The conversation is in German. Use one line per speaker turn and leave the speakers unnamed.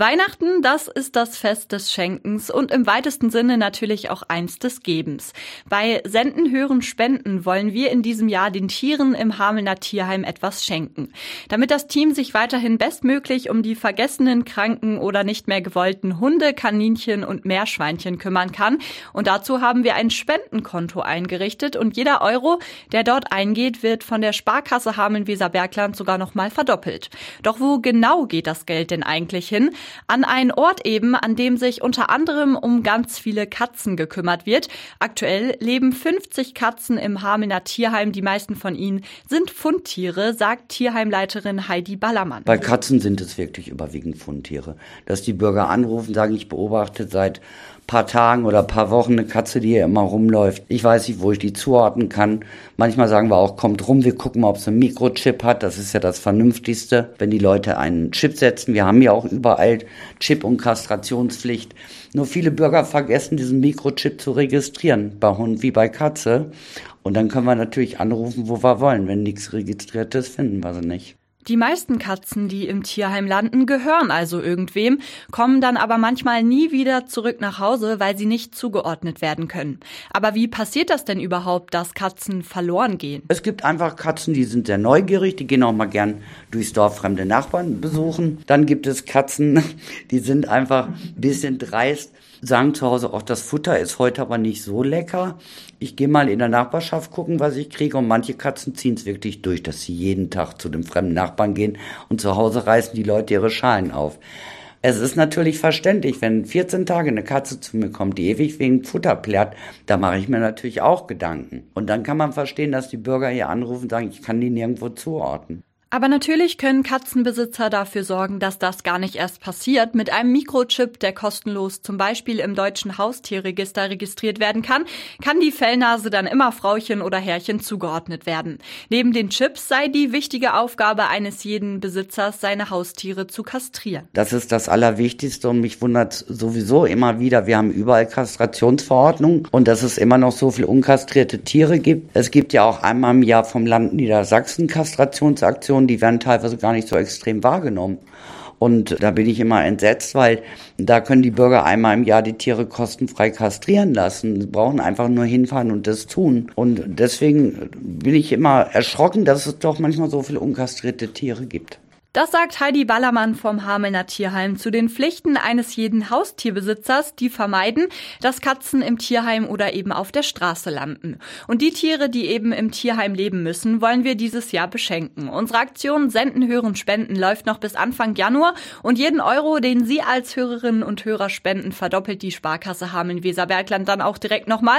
Weihnachten, das ist das Fest des Schenkens und im weitesten Sinne natürlich auch eins des Gebens. Bei Senden, Hören, Spenden wollen wir in diesem Jahr den Tieren im Hamelner Tierheim etwas schenken. Damit das Team sich weiterhin bestmöglich um die vergessenen, kranken oder nicht mehr gewollten Hunde, Kaninchen und Meerschweinchen kümmern kann. Und dazu haben wir ein Spendenkonto eingerichtet und jeder Euro, der dort eingeht, wird von der Sparkasse Hameln-Weser-Bergland sogar nochmal verdoppelt. Doch wo genau geht das Geld denn eigentlich hin? An einen Ort eben, an dem sich unter anderem um ganz viele Katzen gekümmert wird. Aktuell leben 50 Katzen im Hamelner Tierheim. Die meisten von ihnen sind Fundtiere, sagt Tierheimleiterin Heidi Ballermann.
Bei Katzen sind es wirklich überwiegend Fundtiere. Dass die Bürger anrufen, sagen, ich beobachte seit paar Tagen oder paar Wochen eine Katze, die hier immer rumläuft. Ich weiß nicht, wo ich die zuordnen kann. Manchmal sagen wir auch, kommt rum, wir gucken mal, ob sie einen Mikrochip hat. Das ist ja das Vernünftigste, wenn die Leute einen Chip setzen. Wir haben ja auch überall Chip- und Kastrationspflicht. Nur viele Bürger vergessen, diesen Mikrochip zu registrieren, bei Hund wie bei Katze. Und dann können wir natürlich anrufen, wo wir wollen. Wenn nichts registriert ist, finden wir sie nicht.
Die meisten Katzen, die im Tierheim landen, gehören also irgendwem, kommen dann aber manchmal nie wieder zurück nach Hause, weil sie nicht zugeordnet werden können. Aber wie passiert das denn überhaupt, dass Katzen verloren gehen?
Es gibt einfach Katzen, die sind sehr neugierig, die gehen auch mal gern durchs Dorf fremde Nachbarn besuchen. Dann gibt es Katzen, die sind einfach ein bisschen dreist, sagen zu Hause auch, das Futter ist heute aber nicht so lecker. Ich gehe mal in der Nachbarschaft gucken, was ich kriege. Und manche Katzen ziehen es wirklich durch, dass sie jeden Tag zu dem fremden Nachbarn gehen und zu Hause reißen die Leute ihre Schalen auf. Es ist natürlich verständlich, wenn 14 Tage eine Katze zu mir kommt, die ewig wegen Futter plärt, da mache ich mir natürlich auch Gedanken. Und dann kann man verstehen, dass die Bürger hier anrufen und sagen, ich kann die nirgendwo zuordnen.
Aber natürlich können Katzenbesitzer dafür sorgen, dass das gar nicht erst passiert. Mit einem Mikrochip, der kostenlos zum Beispiel im deutschen Haustierregister registriert werden kann, kann die Fellnase dann immer Frauchen oder Herrchen zugeordnet werden. Neben den Chips sei die wichtige Aufgabe eines jeden Besitzers, seine Haustiere zu kastrieren.
Das ist das Allerwichtigste und mich wundert sowieso immer wieder, wir haben überall Kastrationsverordnungen und dass es immer noch so viel unkastrierte Tiere gibt. Es gibt ja auch einmal im Jahr vom Land Niedersachsen Kastrationsaktionen Situationen, die werden teilweise gar nicht so extrem wahrgenommen. Und da bin ich immer entsetzt, weil da können die Bürger einmal im Jahr die Tiere kostenfrei kastrieren lassen. Sie brauchen einfach nur hinfahren und das tun. Und deswegen bin ich immer erschrocken, dass es doch manchmal so viele unkastrierte Tiere gibt.
Das sagt Heidi Ballermann vom Hamelner Tierheim zu den Pflichten eines jeden Haustierbesitzers, die vermeiden, dass Katzen im Tierheim oder eben auf der Straße landen. Und die Tiere, die eben im Tierheim leben müssen, wollen wir dieses Jahr beschenken. Unsere Aktion Senden, Hören, Spenden läuft noch bis Anfang Januar und jeden Euro, den Sie als Hörerinnen und Hörer spenden, verdoppelt die Sparkasse Hameln-Weserbergland dann auch direkt nochmal.